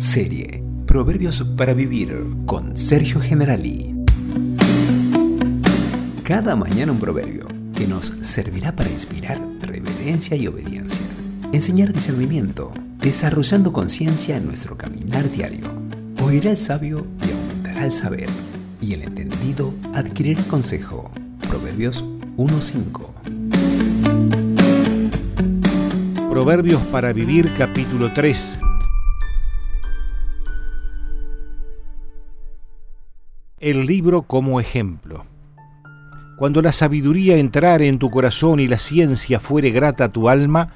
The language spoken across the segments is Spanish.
Serie Proverbios para Vivir con Sergio Generali. Cada mañana un proverbio que nos servirá para inspirar reverencia y obediencia, enseñar discernimiento, desarrollando conciencia en nuestro caminar diario. Oirá el sabio y aumentará el saber, y el entendido adquirirá consejo. Proverbios 1.5 Proverbios para Vivir capítulo 3 El libro como ejemplo. Cuando la sabiduría entrare en tu corazón y la ciencia fuere grata a tu alma,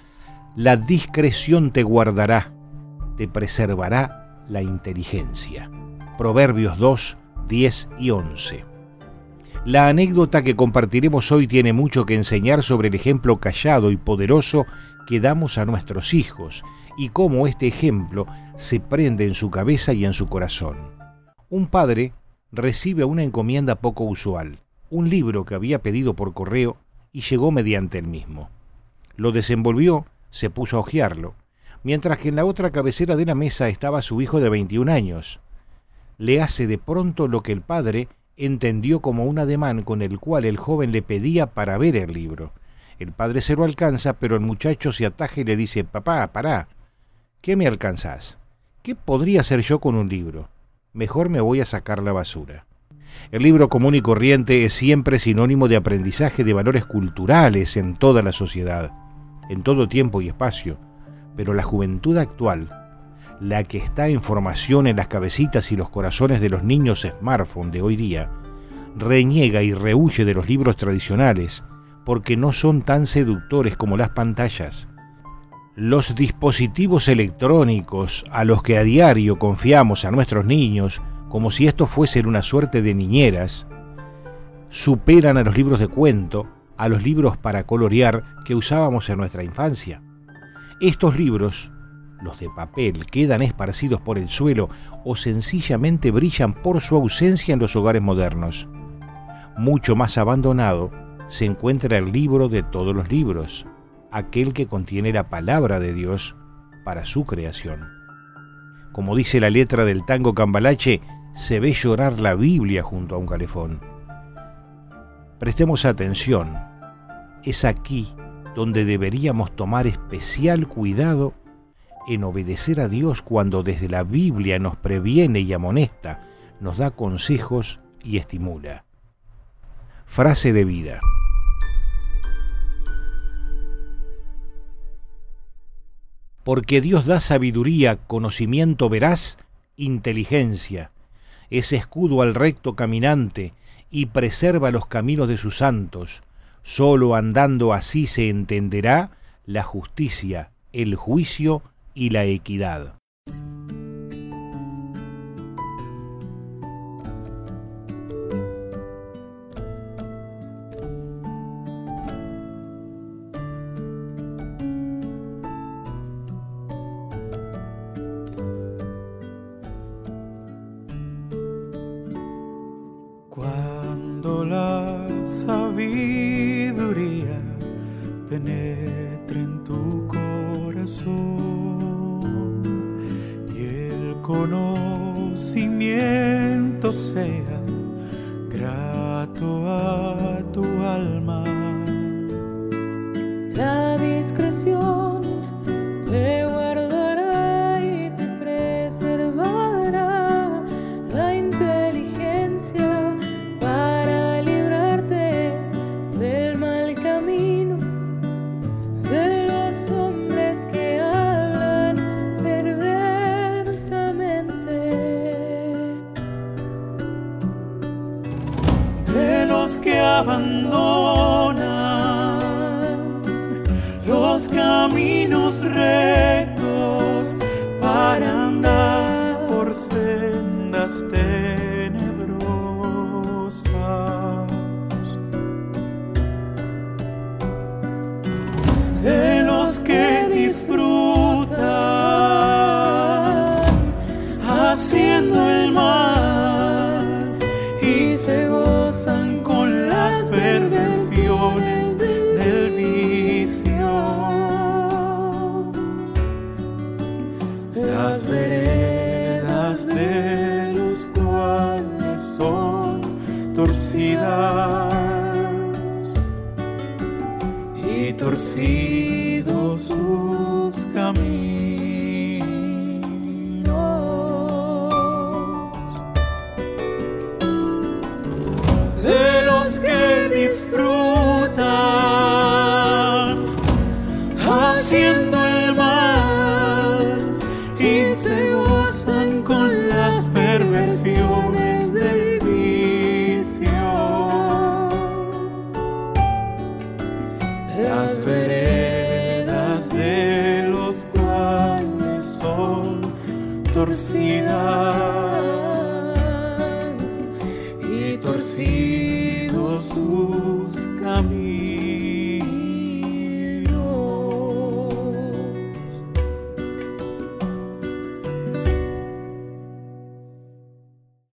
la discreción te guardará, te preservará la inteligencia. Proverbios 2, 10 y 11. La anécdota que compartiremos hoy tiene mucho que enseñar sobre el ejemplo callado y poderoso que damos a nuestros hijos y cómo este ejemplo se prende en su cabeza y en su corazón. Un padre recibe una encomienda poco usual, un libro que había pedido por correo y llegó mediante el mismo. Lo desenvolvió, se puso a hojearlo, mientras que en la otra cabecera de la mesa estaba su hijo de 21 años. Le hace de pronto lo que el padre entendió como un ademán con el cual el joven le pedía para ver el libro. El padre se lo alcanza, pero el muchacho se ataja y le dice, papá, pará, ¿qué me alcanzás? ¿Qué podría hacer yo con un libro? Mejor me voy a sacar la basura. El libro común y corriente es siempre sinónimo de aprendizaje de valores culturales en toda la sociedad, en todo tiempo y espacio, pero la juventud actual, la que está en formación en las cabecitas y los corazones de los niños smartphone de hoy día, reniega y rehuye de los libros tradicionales porque no son tan seductores como las pantallas. Los dispositivos electrónicos a los que a diario confiamos a nuestros niños como si estos fuesen una suerte de niñeras, superan a los libros de cuento, a los libros para colorear que usábamos en nuestra infancia. Estos libros, los de papel, quedan esparcidos por el suelo o sencillamente brillan por su ausencia en los hogares modernos. Mucho más abandonado se encuentra el libro de todos los libros, aquel que contiene la palabra de Dios para su creación. Como dice la letra del tango cambalache, se ve llorar la Biblia junto a un calefón. Prestemos atención, es aquí donde deberíamos tomar especial cuidado en obedecer a Dios cuando desde la Biblia nos previene y amonesta, nos da consejos y estimula. Frase de vida. Porque Dios da sabiduría, conocimiento veraz, inteligencia. Es escudo al recto caminante y preserva los caminos de sus santos. Solo andando así se entenderá la justicia, el juicio y la equidad. Cuando la sabiduría penetre en tu corazón y el conocimiento sea grato a tu alma. La discreción los que abandonan los caminos rectos para andar por sendas tenebrosas. De los que disfrutan haciendo y torcidos sus caminos. De los que disfrutan torcidas y torcidos sus caminos.